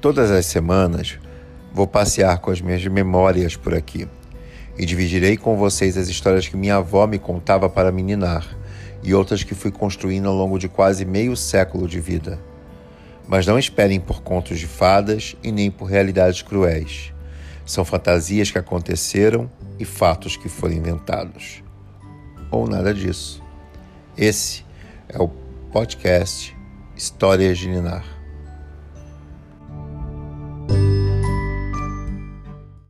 Todas as semanas vou passear com as minhas memórias por aqui e dividirei com vocês as histórias que minha avó me contava para meninar e outras que fui construindo ao longo de quase meio século de vida. Mas não esperem por contos de fadas e nem por realidades cruéis. São fantasias que aconteceram e fatos que foram inventados. Ou nada disso. Esse é o podcast Histórias de Ninar.